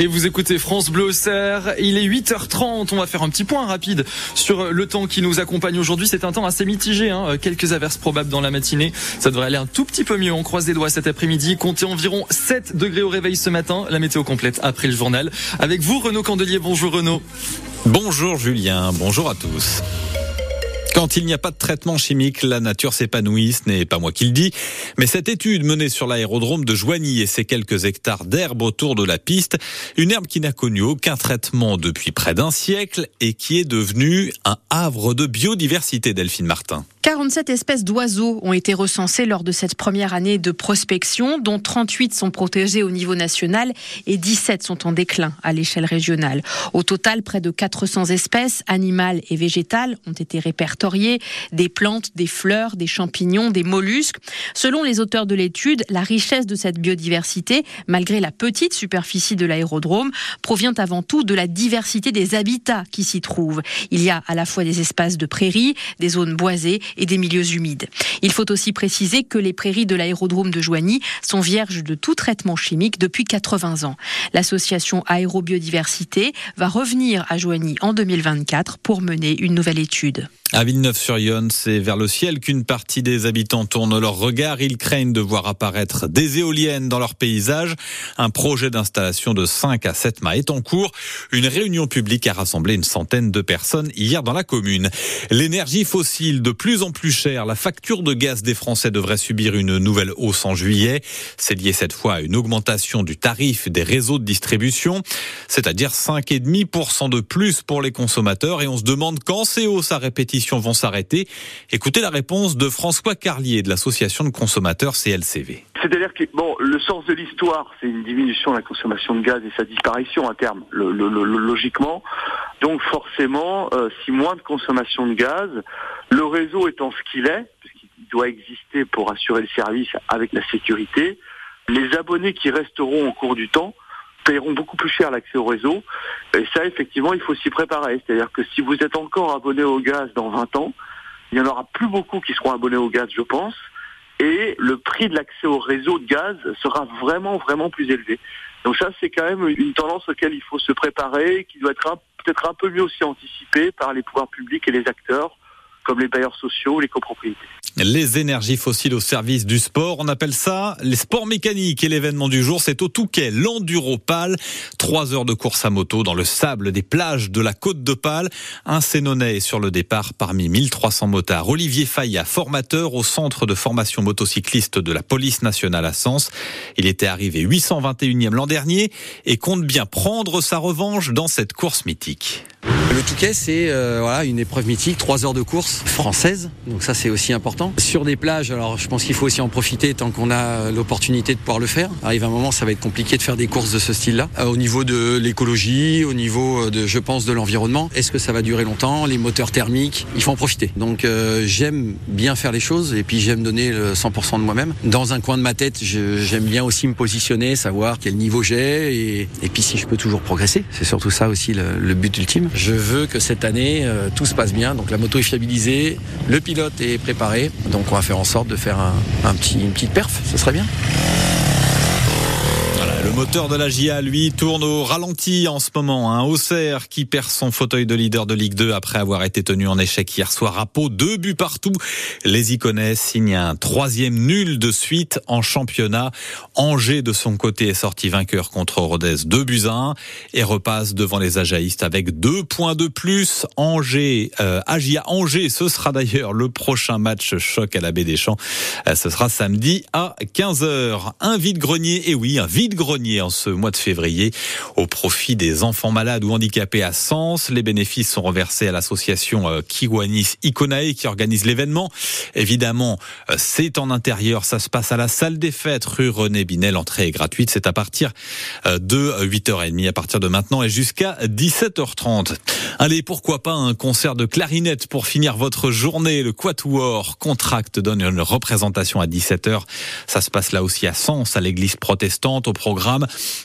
Et vous écoutez France Bleu. Il est 8h30. On va faire un petit point rapide sur le temps qui nous accompagne aujourd'hui. C'est un temps assez mitigé. Hein. Quelques averses probables dans la matinée. Ça devrait aller un tout petit peu mieux. On croise les doigts cet après-midi. Comptez environ 7 degrés au réveil ce matin. La météo complète après le journal. Avec vous, Renaud Candelier. Bonjour Renaud. Bonjour Julien. Bonjour à tous. Quand il n'y a pas de traitement chimique, la nature s'épanouit, ce n'est pas moi qui le dis. Mais cette étude menée sur l'aérodrome de Joigny et ses quelques hectares d'herbe autour de la piste, une herbe qui n'a connu aucun traitement depuis près d'un siècle et qui est devenue un havre de biodiversité, Delphine Martin. 47 espèces d'oiseaux ont été recensées lors de cette première année de prospection, dont 38 sont protégées au niveau national et 17 sont en déclin à l'échelle régionale. Au total, près de 400 espèces animales et végétales ont été répertoriées, des plantes, des fleurs, des champignons, des mollusques. Selon les auteurs de l'étude, la richesse de cette biodiversité, malgré la petite superficie de l'aérodrome, provient avant tout de la diversité des habitats qui s'y trouvent. Il y a à la fois des espaces de prairies, des zones boisées et des milieux humides. Il faut aussi préciser que les prairies de l'aérodrome de Joigny sont vierges de tout traitement chimique depuis 80 ans. L'association Aérobiodiversité va revenir à Joigny en 2024 pour mener une nouvelle étude. À Villeneuve-sur-Yonne, c'est vers le ciel qu'une partie des habitants tournent leur regard. Ils craignent de voir apparaître des éoliennes dans leur paysage. Un projet d'installation de 5 à 7 mâts est en cours. Une réunion publique a rassemblé une centaine de personnes hier dans la commune. L'énergie fossile de plus en plus chère. La facture de gaz des Français devrait subir une nouvelle hausse en juillet. C'est lié cette fois à une augmentation du tarif des réseaux de distribution, c'est-à-dire 5,5% de plus pour les consommateurs. Et on se demande quand ces hausses à répétition vont s'arrêter. Écoutez la réponse de François Carlier de l'association de consommateurs CLCV. C'est-à-dire que bon, le sens de l'histoire, c'est une diminution de la consommation de gaz et sa disparition à terme, logiquement. Donc forcément, euh, si moins de consommation de gaz, le réseau étant ce qu'il est, puisqu'il doit exister pour assurer le service avec la sécurité, les abonnés qui resteront au cours du temps paieront beaucoup plus cher l'accès au réseau. Et ça, effectivement, il faut s'y préparer. C'est-à-dire que si vous êtes encore abonné au gaz dans 20 ans, il n'y en aura plus beaucoup qui seront abonnés au gaz, je pense. Et le prix de l'accès au réseau de gaz sera vraiment, vraiment plus élevé. Donc ça, c'est quand même une tendance auquel il faut se préparer, qui doit être peut-être un peu mieux aussi anticipée par les pouvoirs publics et les acteurs, comme les bailleurs sociaux, les copropriétés les énergies fossiles au service du sport. On appelle ça les sports mécaniques. Et l'événement du jour, c'est au Touquet, l'Enduropal. Trois heures de course à moto dans le sable des plages de la côte de Pâle. Un Sénonais sur le départ parmi 1300 motards. Olivier Fayat, formateur au centre de formation motocycliste de la police nationale à Sens. Il était arrivé 821e l'an dernier et compte bien prendre sa revanche dans cette course mythique. Le Touquet, c'est euh, voilà une épreuve mythique, trois heures de course française, donc ça c'est aussi important. Sur des plages, alors je pense qu'il faut aussi en profiter tant qu'on a l'opportunité de pouvoir le faire. Arrive un moment, ça va être compliqué de faire des courses de ce style-là. Euh, au niveau de l'écologie, au niveau euh, de, je pense, de l'environnement, est-ce que ça va durer longtemps Les moteurs thermiques, il faut en profiter. Donc j'aime bien faire les choses et puis j'aime donner le 100% de moi-même. Dans un coin de ma tête, j'aime bien aussi me positionner, savoir quel niveau j'ai et, puis si je peux toujours progresser. C'est surtout ça aussi le, but ultime. Veux que cette année, euh, tout se passe bien. Donc la moto est fiabilisée, le pilote est préparé. Donc on va faire en sorte de faire une petite perf, ce serait bien. Le moteur de la GIA, lui, tourne au ralenti en ce moment. Un Auxerre qui perd son fauteuil de leader de Ligue 2 après avoir été tenu en échec hier soir à Pau. Deux buts partout. Les Iconais signent un troisième nul de suite en championnat. Angers, de son côté, est sorti vainqueur contre Rodez 2 buts à 1 et repasse devant les Ajaïstes avec deux points de plus. Angers, euh, Agia Angers, ce sera d'ailleurs le prochain match choc à la Baie des Champs. Euh, ce sera samedi à 15h. Un vide-grenier, et oui, un vide-grenier en ce mois de février au profit des enfants malades ou handicapés à Sens. Les bénéfices sont reversés à l'association euh, Kiwanis Iconae qui organise l'événement. Évidemment, euh, c'est en intérieur, ça se passe à la salle des fêtes rue René Binet. L'entrée est gratuite, c'est à partir euh, de 8h30 à partir de maintenant et jusqu'à 17h30. Allez, pourquoi pas un concert de clarinette pour finir votre journée. Le Quatuor Contract donne une représentation à 17h. Ça se passe là aussi à Sens, à l'église protestante. Au programme,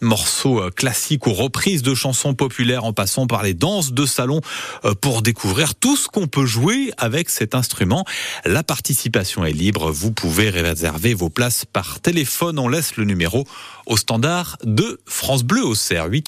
morceaux euh, classiques ou reprises de chansons populaires en passant par les danses de salon euh, pour découvrir tout ce qu'on peut jouer avec cet instrument. La participation est libre. Vous pouvez réserver vos places par téléphone. On laisse le numéro au standard de France Bleu au CR 8